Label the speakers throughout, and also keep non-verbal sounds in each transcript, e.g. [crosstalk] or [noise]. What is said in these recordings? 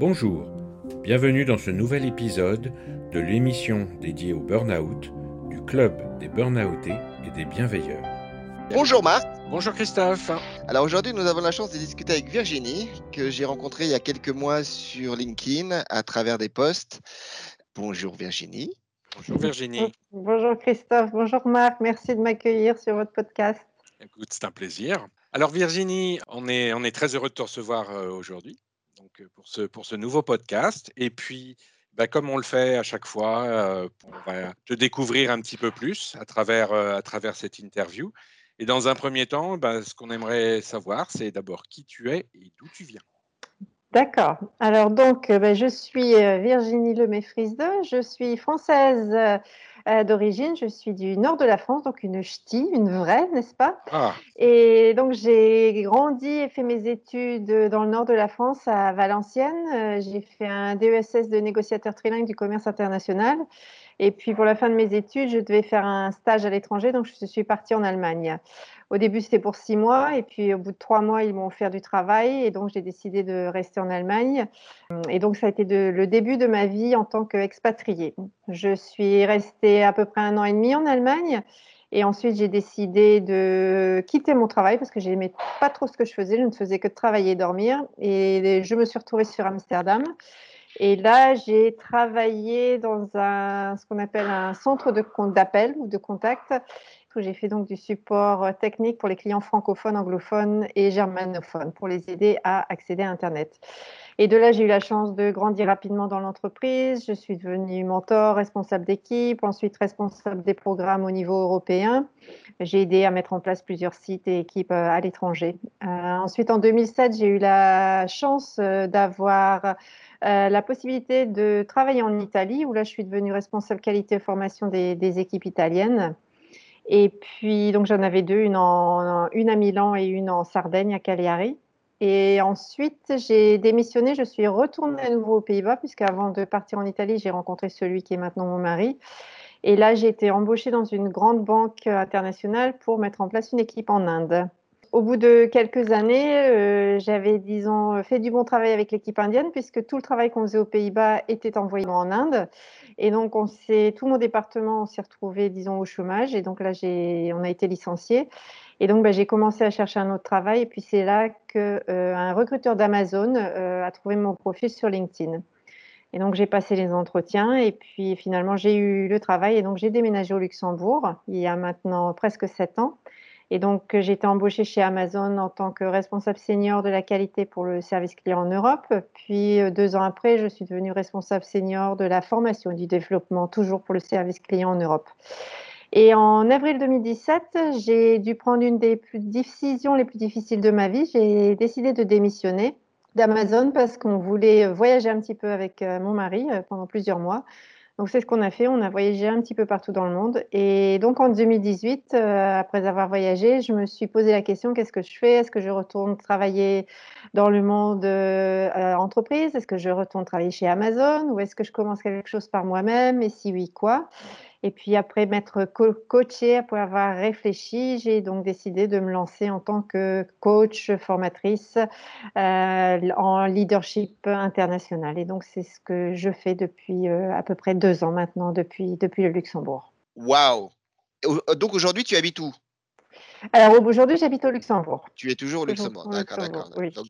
Speaker 1: Bonjour, bienvenue dans ce nouvel épisode de l'émission dédiée au burn-out du Club des Burnoutés et des Bienveilleurs.
Speaker 2: Bonjour Marc.
Speaker 3: Bonjour Christophe.
Speaker 2: Alors aujourd'hui, nous avons la chance de discuter avec Virginie, que j'ai rencontrée il y a quelques mois sur LinkedIn à travers des posts. Bonjour Virginie.
Speaker 3: Bonjour Virginie.
Speaker 4: Bonjour Christophe, bonjour Marc, merci de m'accueillir sur votre podcast.
Speaker 3: Écoute, c'est un plaisir. Alors Virginie, on est, on est très heureux de te recevoir euh, aujourd'hui donc, pour, ce, pour ce nouveau podcast. Et puis, bah, comme on le fait à chaque fois, euh, on va te découvrir un petit peu plus à travers, euh, à travers cette interview. Et dans un premier temps, bah, ce qu'on aimerait savoir, c'est d'abord qui tu es et d'où tu viens.
Speaker 4: D'accord. Alors donc, bah, je suis Virginie Lemay-Frisde, je suis française euh, d'origine. Je suis du nord de la France, donc une ch'ti, une vraie, n'est-ce pas? Ah. Et donc j'ai grandi et fait mes études dans le nord de la France, à Valenciennes. Euh, j'ai fait un DESS de négociateur trilingue du commerce international. Et puis pour la fin de mes études, je devais faire un stage à l'étranger, donc je suis partie en Allemagne. Au début, c'était pour six mois, et puis au bout de trois mois, ils m'ont offert du travail, et donc j'ai décidé de rester en Allemagne. Et donc ça a été le début de ma vie en tant qu'expatriée. Je suis restée à peu près un an et demi en Allemagne. Et ensuite, j'ai décidé de quitter mon travail parce que je n'aimais pas trop ce que je faisais. Je ne faisais que travailler et dormir. Et je me suis retrouvée sur Amsterdam. Et là, j'ai travaillé dans un, ce qu'on appelle un centre d'appel ou de contact où j'ai fait donc du support euh, technique pour les clients francophones, anglophones et germanophones pour les aider à accéder à Internet. Et de là, j'ai eu la chance de grandir rapidement dans l'entreprise. Je suis devenue mentor, responsable d'équipe, ensuite responsable des programmes au niveau européen. J'ai aidé à mettre en place plusieurs sites et équipes euh, à l'étranger. Euh, ensuite, en 2007, j'ai eu la chance d'avoir la possibilité de travailler en Italie, où là, je suis devenue responsable qualité et formation des, équipes italiennes. Et puis, donc j'en avais deux, une, une à Milan et une en Sardaigne, à Cagliari. Et ensuite, j'ai démissionné, je suis retournée à nouveau aux Pays-Bas, puisqu'avant de partir en Italie, j'ai rencontré celui qui est maintenant mon mari. Et là, j'ai été embauchée dans une grande banque internationale pour mettre en place une équipe en Inde. Au bout de quelques années, euh, j'avais, disons, fait du bon travail avec l'équipe indienne, puisque tout le travail qu'on faisait aux Pays-Bas était envoyé en Inde. Et donc, on tout mon département s'est retrouvé, disons, au chômage. Et donc là, on a été licencié. Et donc, bah, j'ai commencé à chercher un autre travail. Et puis, c'est là qu'un euh, recruteur d'Amazon euh, a trouvé mon profil sur LinkedIn. Et donc, j'ai passé les entretiens. Et puis, finalement, j'ai eu le travail. Et donc, j'ai déménagé au Luxembourg il y a maintenant presque sept ans. Et donc, euh, j'ai été embauchée chez Amazon en tant que responsable senior de la qualité pour le service client en Europe. Puis, euh, deux ans après, je suis devenue responsable senior de la formation et du développement, toujours pour le service client en Europe. Et en avril 2017, j'ai dû prendre une des plus décisions les plus difficiles de ma vie. J'ai décidé de démissionner d'Amazon parce qu'on voulait voyager un petit peu avec euh, mon mari pendant plusieurs mois. Donc c'est ce qu'on a fait, on a voyagé un petit peu partout dans le monde. Et donc en 2018, euh, après avoir voyagé, je me suis posé la question, qu'est-ce que je fais? Est-ce que je retourne travailler dans le monde euh, entreprise Est-ce que je retourne travailler chez Amazon? Ou est-ce que je commence quelque chose par moi-même? Et si oui, quoi? Et puis après m'être coachée, après avoir réfléchi, j'ai donc décidé de me lancer en tant que coach, formatrice euh, en leadership international. Et donc c'est ce que je fais depuis euh, à peu près deux ans maintenant, depuis, depuis le Luxembourg.
Speaker 2: Waouh Donc aujourd'hui tu habites où?
Speaker 4: Alors aujourd'hui, j'habite au Luxembourg.
Speaker 2: Tu es toujours au Luxembourg, d'accord, d'accord. Donc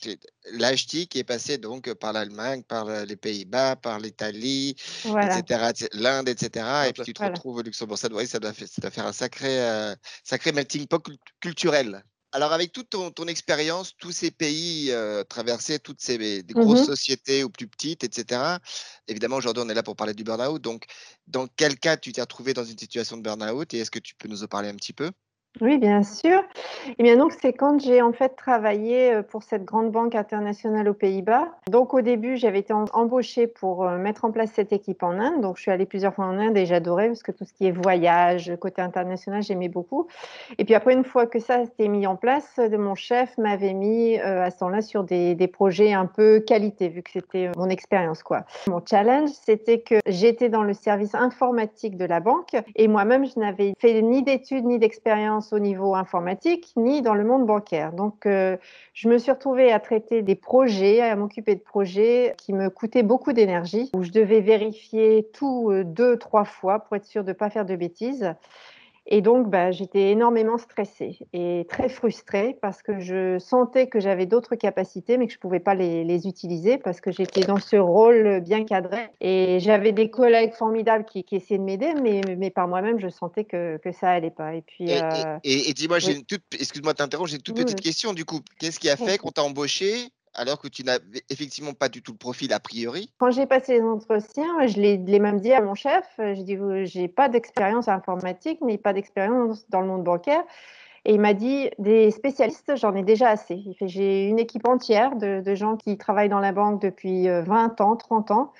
Speaker 2: l'âge qui est passé donc par l'Allemagne, par les Pays-Bas, par l'Italie, etc., l'Inde, etc. Et puis tu te retrouves au Luxembourg. Ça doit, ça doit, faire un sacré, euh, sacré melting pot culturel. Alors, avec toute ton, expérience, tous ces pays euh, traversés, toutes ces des grosses mmh sociétés ou plus petites, etc., évidemment, aujourd'hui, on est là pour parler du burn-out. Donc, dans quel cas tu t'es retrouvé dans une situation de burn-out et est-ce que tu peux nous en parler un petit peu?
Speaker 4: Oui, bien sûr. Et bien donc, c'est quand j'ai en fait travaillé euh, pour cette grande banque internationale aux Pays-Bas. Donc, au début, j'avais été embauchée pour euh, mettre en place cette équipe en Inde. Donc, je suis allée plusieurs fois en Inde et j'adorais parce que tout ce qui est voyage, côté international, j'aimais beaucoup. Et puis après, une fois que ça s'était mis en place, euh, mon chef m'avait mis à ce temps-là sur des, des, projets un peu qualité, vu que c'était mon expérience, quoi. Mon challenge, c'était que j'étais dans le service informatique de la banque et moi-même, je n'avais fait ni d'études ni d'expérience au niveau informatique ni dans le monde bancaire. Donc, euh, je me suis retrouvée à traiter des projets, à m'occuper de projets qui me coûtaient beaucoup d'énergie, où je devais vérifier tout euh, deux, trois fois pour être sûre de ne pas faire de bêtises. Et donc, bah, j'étais énormément stressée et très frustrée parce que je sentais que j'avais d'autres capacités, mais que je ne pouvais pas les, utiliser parce que j'étais dans ce rôle bien cadré. Et j'avais des collègues formidables qui, essayaient de m'aider, mais, mais par moi-même, je sentais que, que ça allait pas.
Speaker 2: Et puis. Et, euh, dis-moi, j'ai une toute, excuse-moi de j'ai une toute petite question du coup. Qu'est-ce qui a fait qu'on t'a embauché? Alors que tu n'avais effectivement pas du tout le profil a priori
Speaker 4: Quand j'ai passé les entretiens, je l'ai même dit à mon chef, je dis j'ai pas d'expérience informatique, ni pas d'expérience dans le monde bancaire. Et il m'a dit, des spécialistes, j'en ai déjà assez. J'ai une équipe entière de, de, gens qui travaillent dans la banque depuis 20 euh, ans, 30 ans.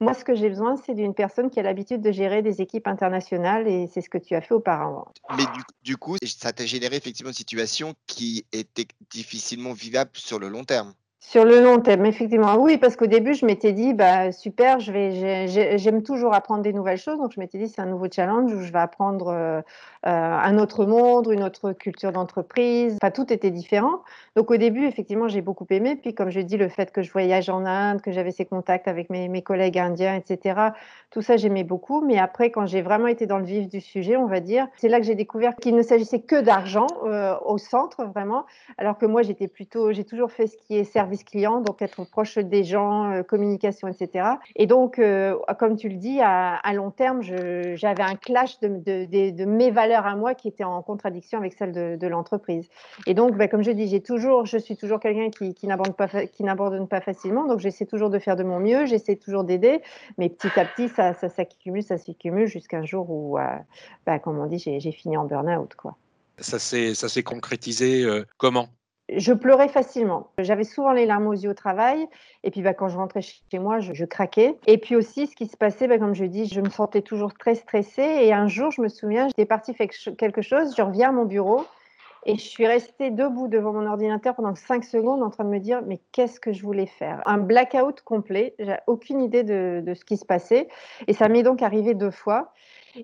Speaker 4: Moi, ce que j'ai besoin, c'est d'une personne qui a l'habitude de gérer des équipes internationales et c'est ce que tu as fait auparavant.
Speaker 2: Mais du, du coup, ça t'a généré effectivement une situation qui était difficilement vivable sur le long terme.
Speaker 4: Sur le long terme, effectivement. Oui, parce qu'au début, je m'étais dit, bah, super, j'aime toujours apprendre des nouvelles choses. Donc, je m'étais dit, c'est un nouveau challenge où je vais apprendre euh, euh, un autre monde, une autre culture d'entreprise. Enfin, tout était différent. Donc, au début, effectivement, j'ai beaucoup aimé. Puis, comme je dis, le fait que je voyage en Inde, que j'avais ces contacts avec mes, mes, collègues indiens, etc., tout ça, j'aimais beaucoup. Mais après, quand j'ai vraiment été dans le vif du sujet, on va dire, c'est là que j'ai découvert qu'il ne s'agissait que d'argent euh, au centre, vraiment. Alors que moi, j'étais plutôt, j'ai toujours fait ce qui est service client, donc être proche des gens, euh, communication, etc. Et donc, euh, comme tu le dis, à, long terme, j'avais un clash de, mes valeurs à moi qui étaient en contradiction avec celles de, l'entreprise. Et donc, bah, comme je dis, toujours, je suis toujours quelqu'un qui, n'abandonne pas, facilement. Donc, j'essaie toujours de faire de mon mieux, j'essaie toujours d'aider, mais petit à petit, ça, s'accumule, ça s'accumule jusqu'à un jour où, euh, bah, comme on dit, j'ai fini en burn-out.
Speaker 3: Ça s'est concrétisé comment?
Speaker 4: Je pleurais facilement. J'avais souvent les larmes aux yeux au travail. Et puis, bah, quand je rentrais chez moi, je, craquais. Et puis aussi, ce qui se passait, bah, comme je dis, je me sentais toujours très stressée. Et un jour, je me souviens, j'étais partie faire quelque chose. Je reviens à mon bureau et je suis restée debout devant mon ordinateur pendant 5 secondes en train de me dire, mais qu'est-ce que je voulais faire? Un blackout complet. J'ai aucune idée de, de, ce qui se passait. Et ça m'est donc arrivé deux fois.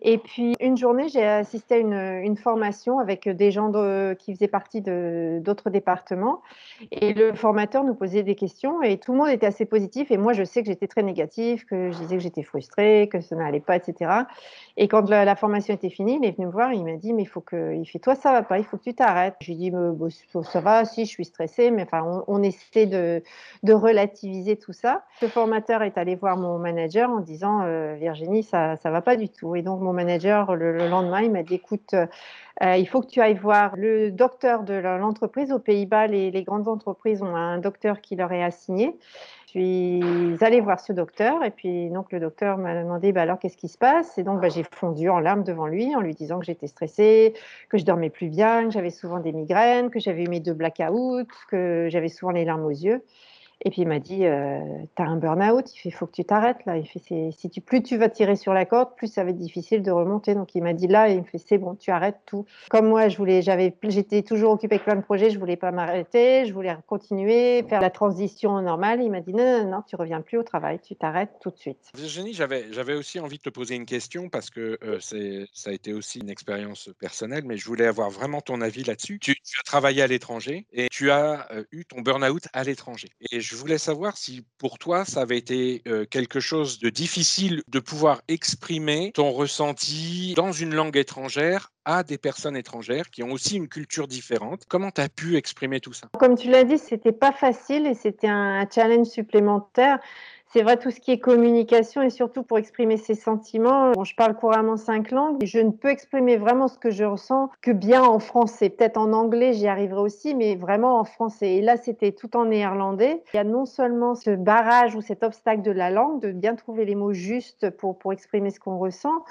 Speaker 4: Et puis, une journée, j'ai assisté à une, formation avec des gens qui faisaient partie d'autres départements. Et le formateur nous posait des questions et tout le monde était assez positif. Et moi, je sais que j'étais très négatif, que je disais que j'étais frustrée, que ça n'allait pas, etc. Et quand la, formation était finie, il est venu me voir, il m'a dit, mais il faut que, il fait, toi, ça va pas, il faut que tu t'arrêtes. Je lui ai dit, bon, ça va, si, je suis stressée, mais enfin, on, essaie de, relativiser tout ça. Le formateur est allé voir mon manager en disant, euh, Virginie, ça, ça va pas du tout. Et donc, mon manager, le, lendemain, il m'a dit, écoute, euh, il faut que tu ailles voir le docteur de l'entreprise. Aux Pays-Bas, les, les, grandes entreprises ont un docteur qui leur est assigné. Je suis allée voir ce docteur et puis donc le docteur m'a demandé bah, alors qu'est-ce qui se passe? Et donc bah, j'ai fondu en larmes devant lui en lui disant que j'étais stressée, que je dormais plus bien, que j'avais souvent des migraines, que j'avais eu mes deux blackouts, que j'avais souvent les larmes aux yeux. Et puis il m'a dit, euh, tu as un burn-out, il fait, faut que tu t'arrêtes là. Il fait, si tu, plus tu vas tirer sur la corde, plus ça va être difficile de remonter. Donc il m'a dit là, il me fait, c'est bon, tu arrêtes tout. Comme moi, je voulais, j'avais, j'étais toujours occupée avec plein de projets, je voulais pas m'arrêter, je voulais continuer, faire la transition normale. Il m'a dit, non, non, non, tu reviens plus au travail, tu t'arrêtes tout de suite.
Speaker 3: Virginie, j'avais, aussi envie de te poser une question parce que euh, ça a été aussi une expérience personnelle, mais je voulais avoir vraiment ton avis là-dessus. Tu, as travaillé à l'étranger et tu as euh, eu ton burn-out à l'étranger. Je voulais savoir si pour toi, ça avait été euh, quelque chose de difficile de pouvoir exprimer ton ressenti dans une langue étrangère à des personnes étrangères qui ont aussi une culture différente. Comment tu as pu exprimer tout ça?
Speaker 4: Comme tu l'as dit, c'était pas facile et c'était un challenge supplémentaire c'est vrai, tout ce qui est communication et surtout pour exprimer ses sentiments. Bon, je parle couramment cinq langues je ne peux exprimer vraiment ce que je ressens que bien en français. Peut-être en anglais, j'y arriverai aussi, mais vraiment en français. Et là, c'était tout en néerlandais. Il y a non seulement ce barrage ou cet obstacle de la langue, de bien trouver les mots justes pour, pour exprimer ce qu'on ressent,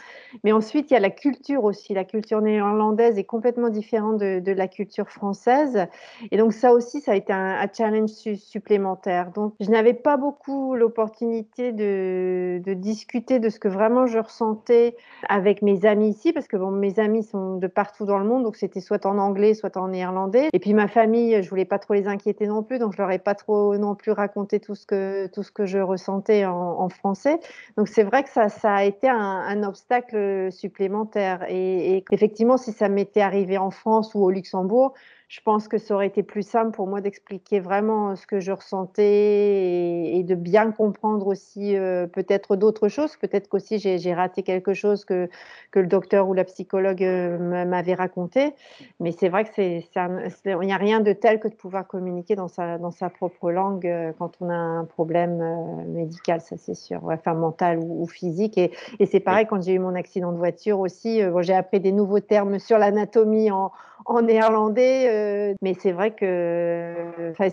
Speaker 4: mais ensuite, il y a la culture aussi. La culture néerlandaise est complètement différente de, la culture française. Et donc, ça aussi, ça a été un, un challenge supplémentaire. Donc, je n'avais pas beaucoup l'opportunité de, de, discuter de ce que vraiment je ressentais avec mes amis ici, parce que bon, mes amis sont de partout dans le monde, donc c'était soit en anglais, soit en néerlandais. Et puis ma famille, je voulais pas trop les inquiéter non plus, donc je leur ai pas trop non plus raconté tout ce que, tout ce que je ressentais en, français. Donc c'est vrai que ça, ça a été un, obstacle supplémentaire. Et, effectivement, si ça m'était arrivé en France ou au Luxembourg, je pense que ça aurait été plus simple pour moi d'expliquer vraiment ce que je ressentais et, de bien comprendre aussi peut-être d'autres choses. Peut-être qu'aussi j'ai raté quelque chose que, que le docteur ou la psychologue m'avait raconté. Mais c'est vrai que c'est il n'y a rien de tel que de pouvoir communiquer dans sa, dans sa propre langue quand on a un problème médical, ça c'est sûr, enfin mental ou, physique. Et, et c'est pareil quand j'ai eu mon accident de voiture aussi. j'ai appris des nouveaux termes sur l'anatomie en, en néerlandais. Euh, mais c'est vrai que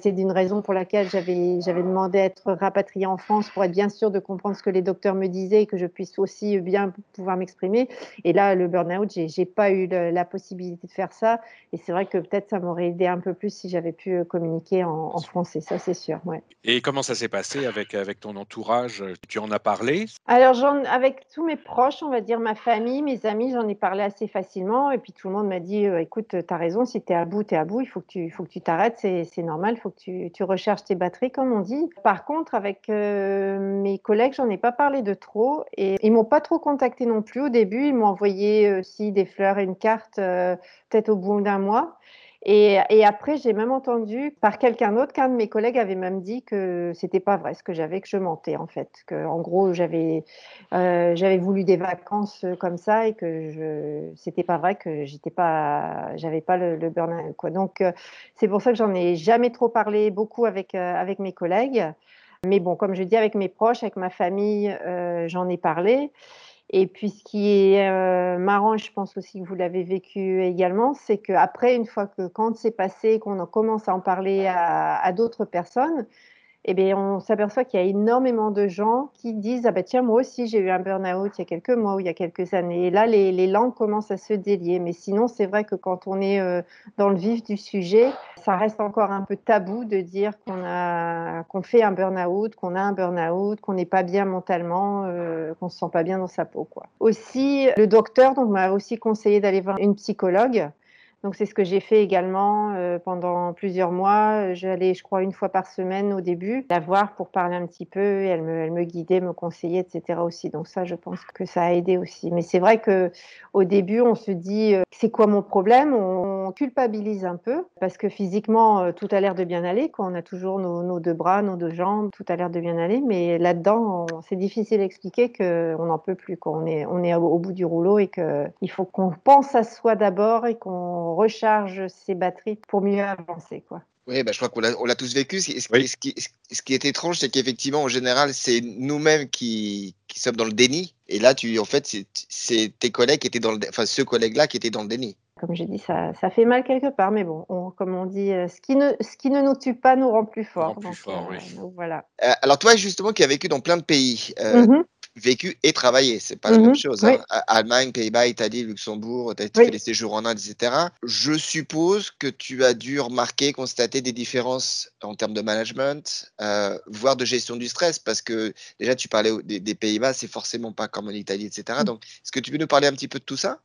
Speaker 4: c'est d'une raison pour laquelle j'avais, j'avais demandé à être rapatriée en France pour être bien sûr de comprendre ce que les docteurs me disaient et que je puisse aussi bien pouvoir m'exprimer. Et là, le burn-out, j'ai, j'ai pas eu la possibilité de faire ça. Et c'est vrai que peut-être ça m'aurait aidé un peu plus si j'avais pu euh, communiquer en, français, ça c'est sûr. Ouais.
Speaker 3: Et comment ça s'est passé avec, avec ton entourage? Tu en as parlé?
Speaker 4: Alors, avec tous mes proches, on va dire ma famille, mes amis, j'en ai parlé assez facilement. Et puis tout le monde m'a dit, euh, écoute, tu as raison, si tu es à bout, tu es à bout, il faut que tu faut que tu t'arrêtes, c'est normal, il faut que tu, tu, recherches tes batteries, comme on dit. Par contre, avec euh, mes collègues, j'en ai pas parlé de trop et ils m'ont pas trop contacté non plus au début. Ils m'ont envoyé aussi des fleurs et une carte, euh, peut-être au bout d'un mois. Et, après, j'ai même entendu par quelqu'un d'autre qu'un de mes collègues avait même dit que c'était pas vrai ce que j'avais, que je mentais en fait, que en gros j'avais euh, j'avais voulu des vacances comme ça et que je c'était pas vrai que j'étais pas j'avais pas le, burn-out quoi. Donc euh, c'est pour ça que j'en ai jamais trop parlé beaucoup avec euh, avec mes collègues. Mais bon, comme je dis avec mes proches, avec ma famille, j'en ai parlé. Et puis, ce qui est euh, marrant, je pense aussi que vous l'avez vécu également, c'est qu'après, une fois que quand c'est passé, qu'on commence à en parler à d'autres personnes, eh bien, on s'aperçoit qu'il y a énormément de gens qui disent Ah ben tiens, moi aussi j'ai eu un burn-out il y a quelques mois ou il y a quelques années. Et là, les, les langues commencent à se délier. Mais sinon, c'est vrai que quand on est euh, dans le vif du sujet, ça reste encore un peu tabou de dire qu'on fait un burn-out, qu'on a un burn-out, qu'on n'est pas bien mentalement, euh, qu'on se sent pas bien dans sa peau. Quoi. Aussi, le docteur m'a aussi conseillé d'aller voir une psychologue donc c'est ce que j'ai fait également euh, pendant plusieurs mois. J'allais, je crois, une fois par semaine au début, la voir pour parler un petit peu. Elle me, elle me guidait, me conseillait, etc. aussi. Donc ça, je pense que ça a aidé aussi. Mais c'est vrai que au début, on se dit, euh, c'est quoi mon problème? On culpabilise un peu parce que physiquement, euh, tout a l'air de bien aller. On a toujours nos, deux bras, nos deux jambes, tout a l'air de bien aller. Mais là-dedans, c'est difficile d'expliquer qu'on n'en peut plus. Qu'on est, on est au bout du rouleau et qu'il faut qu'on pense à soi d'abord et qu'on recharge ses batteries pour mieux avancer. Quoi.
Speaker 2: Oui, bah, je crois qu'on l'a tous vécu. Ce, qui, ce, qui, est étrange, c'est qu'effectivement, en général, c'est nous-mêmes qui, qui, sommes dans le déni. Et là, tu, en fait, c'est tes collègues qui étaient dans le, enfin, ce collègue-là qui était dans le déni.
Speaker 4: Comme j'ai dit, ça, ça, fait mal quelque part, mais bon, comme on dit, euh, ce qui, ne, ce qui ne nous tue pas nous rend plus forts.
Speaker 3: Plus fort, oui.
Speaker 4: Euh, voilà.
Speaker 2: Euh, alors toi, justement, qui as vécu dans plein de pays, mm-hmm vécu et travaillé. C'est pas la même mhm. chose. Hein. Allemagne, Pays-Bas, Italie, Luxembourg, tu as fait des séjours en Inde, etc. Je suppose que tu as dû remarquer, constater des différences en termes de management, euh, voire de gestion du stress, parce que déjà, tu parlais des, Pays-Bas, c'est forcément pas comme en Italie, etc. Mm. Donc, est-ce que tu peux nous parler un petit peu de tout ça?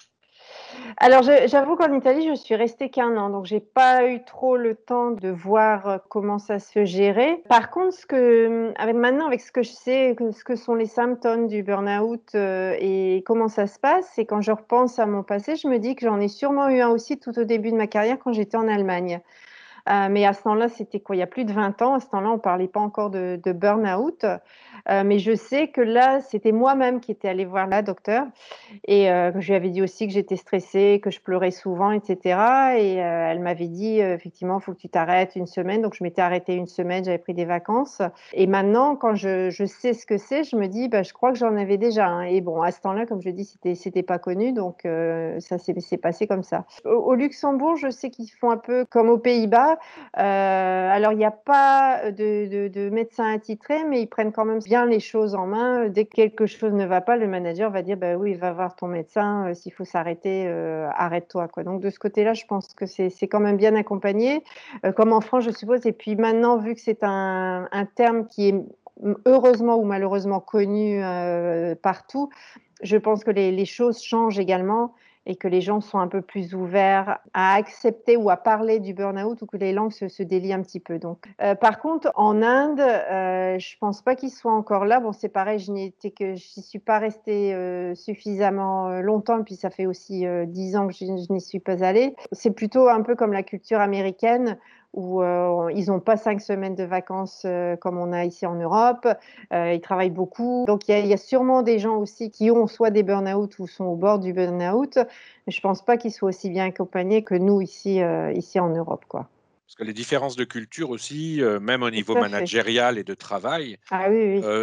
Speaker 4: Alors, j'avoue qu'en Italie, je suis restée qu'un an, donc j'ai pas eu trop le temps de voir euh, comment ça se gérait. Par contre, que, avec, maintenant, avec ce que je sais, ce que sont les symptômes du burn-out euh, et comment ça se passe, c'est quand je repense à mon passé, je me dis que j'en ai sûrement eu un aussi tout au début de ma carrière quand j'étais en Allemagne. Euh, mais à ce temps-là, c'était quoi Il y a plus de 20 ans. À ce temps-là, on ne parlait pas encore de, burn-out. Euh, mais je sais que là, c'était moi-même qui étais allée voir la docteur et euh, je lui avais dit aussi que j'étais stressée, que je pleurais souvent, etc. Et elle m'avait dit effectivement, il faut que tu t'arrêtes une semaine. Donc je m'étais arrêtée une semaine, j'avais pris des vacances. Et maintenant, quand je, je sais ce que c'est, je me dis, bah, je crois que j'en avais déjà. Hein. Et bon, à ce temps-là, comme je dis, c'était c'était pas connu, donc ça s'est passé comme ça. Au, Luxembourg, je sais qu'ils font un peu comme aux Pays-Bas. Alors il n'y a pas de, de, de médecin attitré, mais ils prennent quand même bien les choses en main. Dès que quelque chose ne va pas, le manager va dire bah oui, va voir ton médecin. Euh, s'il faut s'arrêter, euh, arrête-toi. Donc de ce côté-là, je pense que c'est quand même bien accompagné, euh, comme en France, je suppose. Et puis maintenant, vu que c'est un, terme qui est heureusement ou malheureusement connu partout, je pense que les, choses changent également et que les gens sont un peu plus ouverts à accepter ou à parler du burn-out ou que les langues se, délient un petit peu. Donc, euh, par contre, en Inde, euh, je pense pas qu'ils soient encore là. Bon, c'est pareil, je n'y que suis pas restée euh, suffisamment euh, longtemps, puis ça fait aussi dix ans que je, je n'y suis pas allée. C'est plutôt un peu comme la culture américaine où euh, ils n'ont pas cinq semaines de vacances euh, comme on a ici en Europe. Euh, ils travaillent beaucoup. Donc, il y, a sûrement des gens aussi qui ont soit des burn-out ou sont au bord du burn-out. Mais je ne pense pas qu'ils soient aussi bien accompagnés que nous ici, ici en Europe. Quoi.
Speaker 3: Parce que les différences de culture aussi, même au niveau managérial et de travail,
Speaker 4: ah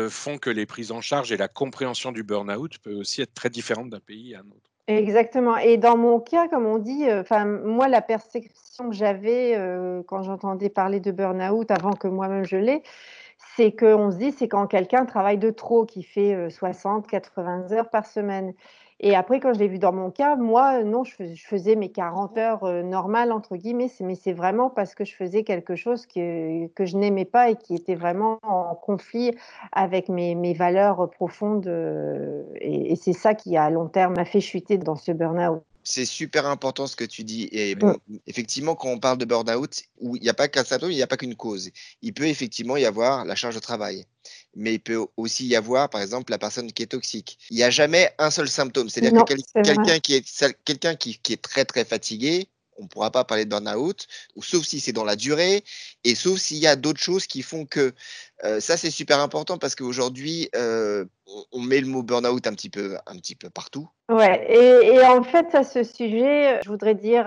Speaker 3: font que les prises en charge et la compréhension du burn-out peut aussi être très différentes d'un pays à un autre.
Speaker 4: Exactement. Et dans mon cas, comme on dit, enfin moi la perception que j'avais quand j'entendais parler de burn-out avant que moi-même je l'ai, c'est qu'on se dit c'est quand quelqu'un travaille de trop, qui fait 60, 80 heures par semaine. Et après, quand je l'ai vu dans mon cas, moi, non, je, faisais mes 40 heures euh, normales, entre guillemets, mais c'est vraiment parce que je faisais quelque chose que, que je n'aimais pas et qui était vraiment en conflit avec mes, mes valeurs profondes. Euh, et, et c'est ça qui, à long terme, m'a fait chuter dans ce burn-out
Speaker 2: c'est super important ce que tu dis. Et bon, effectivement, quand on parle de burn-out, il n'y a pas qu'un symptôme, il n'y a pas qu'une cause. Il peut effectivement y avoir la charge de travail, mais il peut aussi y avoir, par exemple, la personne qui est toxique. Il n'y a jamais un seul symptôme. C'est-à-dire que quelqu'un qui est, quelqu'un qui, qui est très très fatigué, on ne pourra pas parler de burn-out, sauf si c'est dans la durée, et sauf s'il y a d'autres choses qui font que ça, c'est super important parce qu'aujourd'hui, on met le mot burn-out un petit peu, un petit peu partout.
Speaker 4: Ouais, et, en fait, à ce sujet, je voudrais dire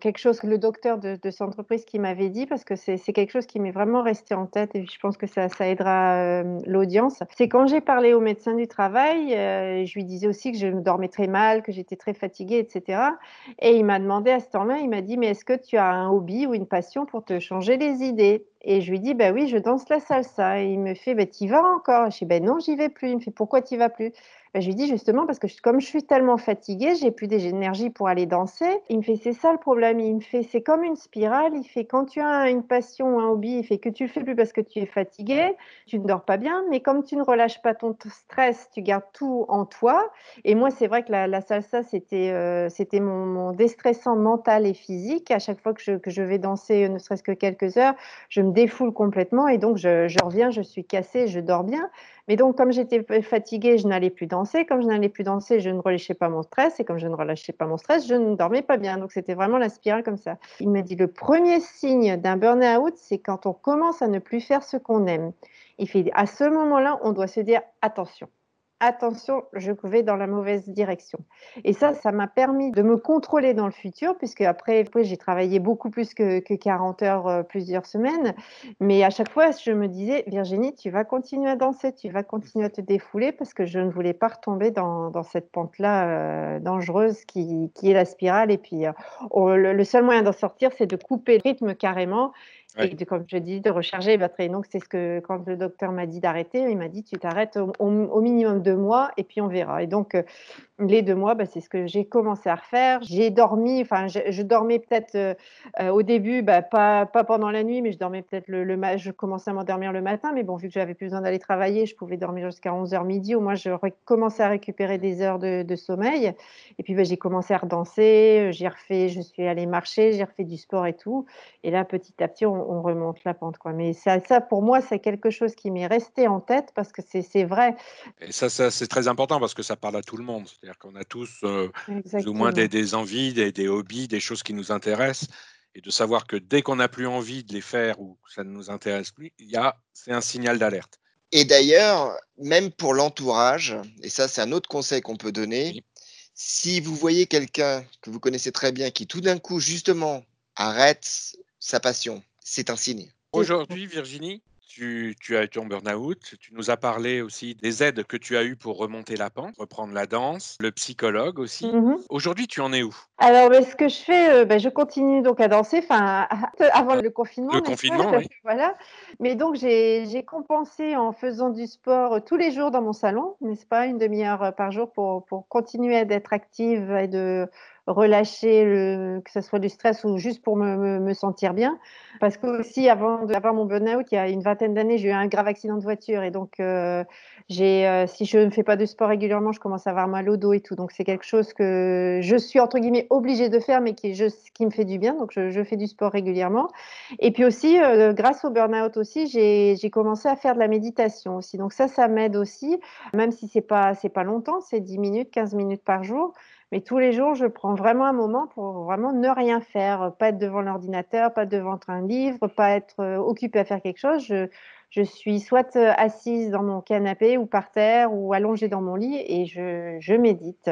Speaker 4: quelque chose que le docteur de, cette entreprise qui m'avait dit, parce que c'est quelque chose qui m'est vraiment resté en tête et je pense que ça, aidera l'audience. C'est quand j'ai parlé au médecin du travail, je lui disais aussi que je dormais très mal, que j'étais très fatiguée, etc. Et il m'a demandé à ce temps-là, il m'a dit, mais est-ce que tu as un hobby ou une passion pour te changer les idées? et je lui dis, bah oui, je danse la salsa. Il me fait, bah, t'y vas encore? Je dis, bah non, j'y vais plus. Il me fait, pourquoi t'y vas plus? Bah, je lui dis justement parce que comme je suis tellement fatiguée, j'ai plus d'énergie pour aller danser. Il me fait c'est ça le problème. Il me fait c'est comme une spirale. Il fait quand tu as une passion ou un hobby, il fait que tu le fais plus parce que tu es fatigué, tu ne dors pas bien. Mais comme tu ne relâches pas ton stress, tu gardes tout en toi. Et moi c'est vrai que la, salsa c'était euh, c'était mon, déstressant mental et physique. À chaque fois que je, vais danser, ne serait-ce que quelques heures, je me défoule complètement et donc je, je reviens, je suis cassée, je dors bien. Mais donc, comme j'étais fatiguée, je n'allais plus danser. Comme je n'allais plus danser, je ne relâchais pas mon stress. Et comme je ne relâchais pas mon stress, je ne dormais pas bien. Donc, c'était vraiment la spirale comme ça. Il m'a dit le premier signe d'un burn-out, c'est quand on commence à ne plus faire ce qu'on aime. Il fait à ce moment-là, on doit se dire attention attention, je vais dans la mauvaise direction. Et ça, ça m'a permis de me contrôler dans le futur, puisque après, j'ai travaillé beaucoup plus que, 40 heures euh, plusieurs semaines. Mais à chaque fois, je me disais, Virginie, tu vas continuer à danser, tu vas continuer à te défouler, parce que je ne voulais pas retomber dans, cette pente-là euh, dangereuse qui, est la spirale. Et puis, euh, le, le, seul moyen d'en sortir, c'est de couper le rythme carrément et comme je dis, de recharger les batteries. Donc, c'est ce que, quand le docteur m'a dit d'arrêter, il m'a dit tu t'arrêtes au, minimum mois et puis on verra. Et donc, euh, les deux mois, bah, c'est ce que j'ai commencé à refaire. J'ai dormi, enfin, je, dormais peut-être euh, euh, au début, bah, pas, pas pendant la nuit, mais je dormais peut-être le, le je commençais à m'endormir le matin. Mais bon, vu que j'avais plus besoin d'aller travailler, je pouvais dormir jusqu'à 11h midi. Au moins, je commençais à récupérer des heures de, sommeil. Et puis, bah, j'ai commencé à redanser, j'ai refait, je suis allée marcher, j'ai refait du sport et tout. Et là, petit à petit, on, remonte la pente. Quoi. Mais ça, ça, pour moi, c'est quelque chose qui m'est resté en tête parce que c'est vrai.
Speaker 3: Et ça, ça c'est très important parce que ça parle à tout le monde. C'est-à-dire qu'on a tous euh, plus ou moins des, envies, des, des, hobbies, des choses qui nous intéressent. Et de savoir que dès qu'on n'a plus envie de les faire ou que ça ne nous intéresse plus, c'est un signal d'alerte.
Speaker 2: Et d'ailleurs, même pour l'entourage, et ça c'est un autre conseil qu'on peut donner, si vous voyez quelqu'un que vous connaissez très bien qui tout d'un coup justement arrête sa passion, c'est un signe.
Speaker 3: Aujourd'hui, Virginie, tu, as été en burn-out. Tu nous as parlé aussi des aides que tu as eues pour remonter la pente, reprendre la danse, le psychologue aussi. Mhm. Aujourd'hui, tu en es où?
Speaker 4: Alors, ben, ce que je fais, euh, ben, je continue donc à danser, enfin, [laughs] avant le confinement.
Speaker 3: Le confinement, oui. [laughs]
Speaker 4: Voilà. Mais donc, j'ai compensé en faisant du sport tous les jours dans mon salon, n'est-ce pas, une demi-heure par jour pour, pour continuer d'être active et de relâcher, que ce soit du stress ou juste pour me, sentir bien. Parce que aussi, avant d'avoir mon burn-out, il y a une vingtaine d'années, j'ai eu un grave accident de voiture. Et donc, euh, euh, si je ne fais pas de sport régulièrement, je commence à avoir mal au dos et tout. Donc, c'est quelque chose que je suis, entre guillemets, obligée de faire, mais qui, me fait du bien. Donc, je, fais du sport régulièrement. Et puis aussi, euh, grâce au burn-out aussi, j'ai commencé à faire de la méditation aussi. Donc, ça, ça m'aide aussi, même si c'est pas, c'est pas longtemps, c'est 10 minutes, 15 minutes par jour. Mais tous les jours, je prends vraiment un moment pour vraiment ne rien faire, pas être devant l'ordinateur, pas devant un livre, pas être euh, occupé à faire quelque chose. Je, suis soit euh, assise dans mon canapé ou par terre ou allongée dans mon lit et je médite.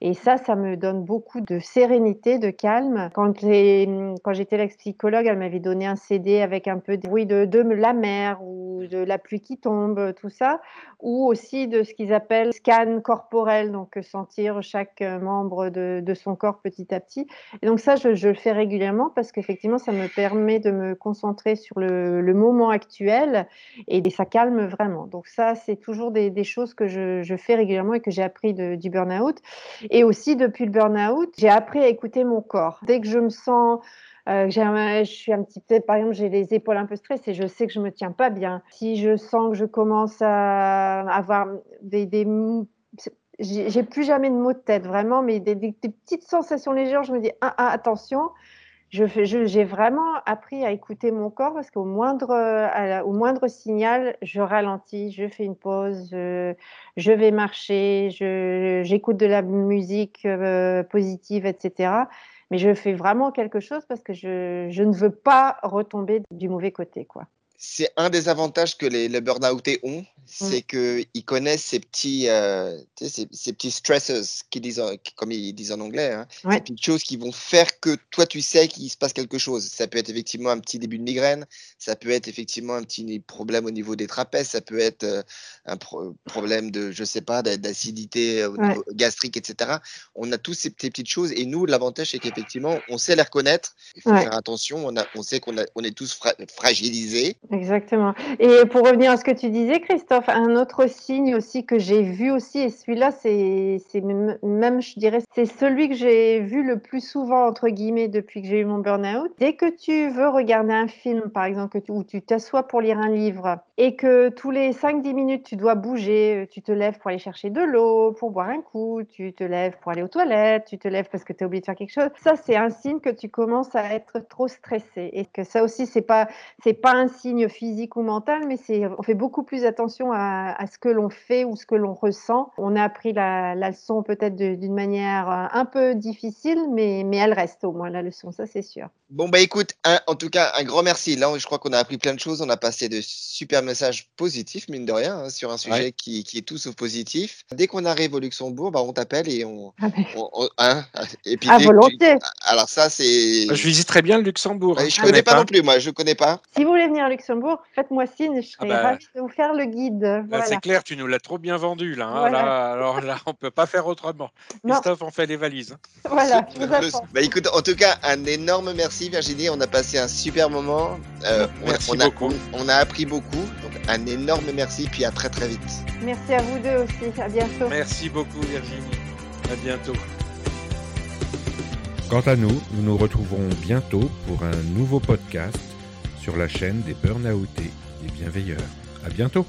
Speaker 4: Et ça, ça me donne beaucoup de sérénité, de calme. Quand, j'étais l'ex-psychologue, elle m'avait donné un CD avec un peu de bruit de, la mer ou de la pluie qui tombe, tout ça, ou aussi de ce qu'ils appellent scan corporel, donc sentir chaque membre de, son corps petit à petit. Et donc ça, je, le fais régulièrement parce qu'effectivement, ça me permet de me concentrer sur le, moment actuel et ça calme vraiment. Donc ça, c'est toujours des, choses que je, fais régulièrement et que j'ai appris du burn-out. Et aussi, depuis le burn-out, j'ai appris à écouter mon corps. Dès que je me sens euh, je suis un petit peu, par exemple, j'ai les épaules un peu stressées, je sais que je me tiens pas bien. Si je sens que je commence à avoir des, des j'ai plus jamais de maux de tête, vraiment, mais des, des, petites sensations légères, je me dis, ah, ah attention, j'ai vraiment appris à écouter mon corps parce qu'au moindre, au moindre signal, je ralentis, je fais une pause, je, je vais marcher, j'écoute de la musique euh, positive, etc. Mais je fais vraiment quelque chose parce que je, je ne veux pas retomber du mauvais côté, quoi
Speaker 2: c'est un des avantages que les, les burn-outés ont, c'est mmh. qu'ils connaissent ces petits, euh, ces, ces, petits stressors, qui disent, comme ils disent en anglais, hein, ces petites choses qui vont faire que toi, tu sais qu'il se passe quelque chose. Ça peut être effectivement un petit début de migraine, ça peut être effectivement un petit problème au niveau des trapèzes, ça peut être euh, un problème de, je sais pas, d'acidité gastrique, etc. On a tous ces, petites choses et nous, l'avantage, c'est qu'effectivement, on sait les reconnaître. Il faut faire attention, on, a, on sait qu'on on est tous fragilisés.
Speaker 4: Exactement. Et pour revenir à ce que tu disais, Christophe, un autre signe aussi que j'ai vu aussi, et celui-là, c'est même, je dirais, c'est celui que j'ai vu le plus souvent, entre guillemets, depuis que j'ai eu mon burn-out. Dès que tu veux regarder un film, par exemple, où tu t'assois pour lire un livre, et que tous les 5-10 minutes, tu dois bouger, tu te lèves pour aller chercher de l'eau, pour boire un coup, tu te lèves pour aller aux toilettes, tu te lèves parce que tu as oublié de faire quelque chose, ça, c'est un signe que tu commences à être trop stressé. Et que ça aussi, c'est pas, pas un signe physique ou mental, mais on fait beaucoup plus attention à, ce que l'on fait ou ce que l'on ressent. On a appris la, leçon peut-être d'une manière euh, un peu difficile, mais, mais elle reste au moins la leçon, ça c'est sûr.
Speaker 2: Bon, bah écoute, en tout cas, un grand merci. Là, je crois qu'on a appris plein de choses. On a passé de super messages positifs, mine de rien, hein, sur un sujet qui, qui, est tout sauf positif. Dès qu'on arrive au Luxembourg, bah, on t'appelle et on. Ah,
Speaker 4: hein, et puis, à volonté.
Speaker 2: alors, ça, c'est.
Speaker 3: Je visiterai bien le Luxembourg.
Speaker 2: Hein. Je ne connais pas, non plus, moi, je ne connais pas.
Speaker 4: Si vous voulez venir à Luxembourg, faites-moi signe, je ah serai bah, ravie de vous faire le guide.
Speaker 3: C'est clair, tu nous l'as trop bien vendu, là, alors là, on ne peut pas faire autrement. Christophe, on fait les valises. [laughs]
Speaker 4: Voilà, je vous [laughs]
Speaker 2: bah, écoute, en tout cas, un énorme merci, Virginie. On a passé un super moment.
Speaker 3: Euh, merci
Speaker 2: on, a,
Speaker 3: beaucoup.
Speaker 2: On, a appris beaucoup. Donc, un énorme merci, puis à très très vite.
Speaker 4: Merci à vous deux aussi. À bientôt.
Speaker 3: Merci beaucoup, Virginie. À bientôt.
Speaker 1: Quant à nous, nous nous retrouverons bientôt pour un nouveau podcast sur la chaîne des Burnoutés, des bienveilleurs. À bientôt!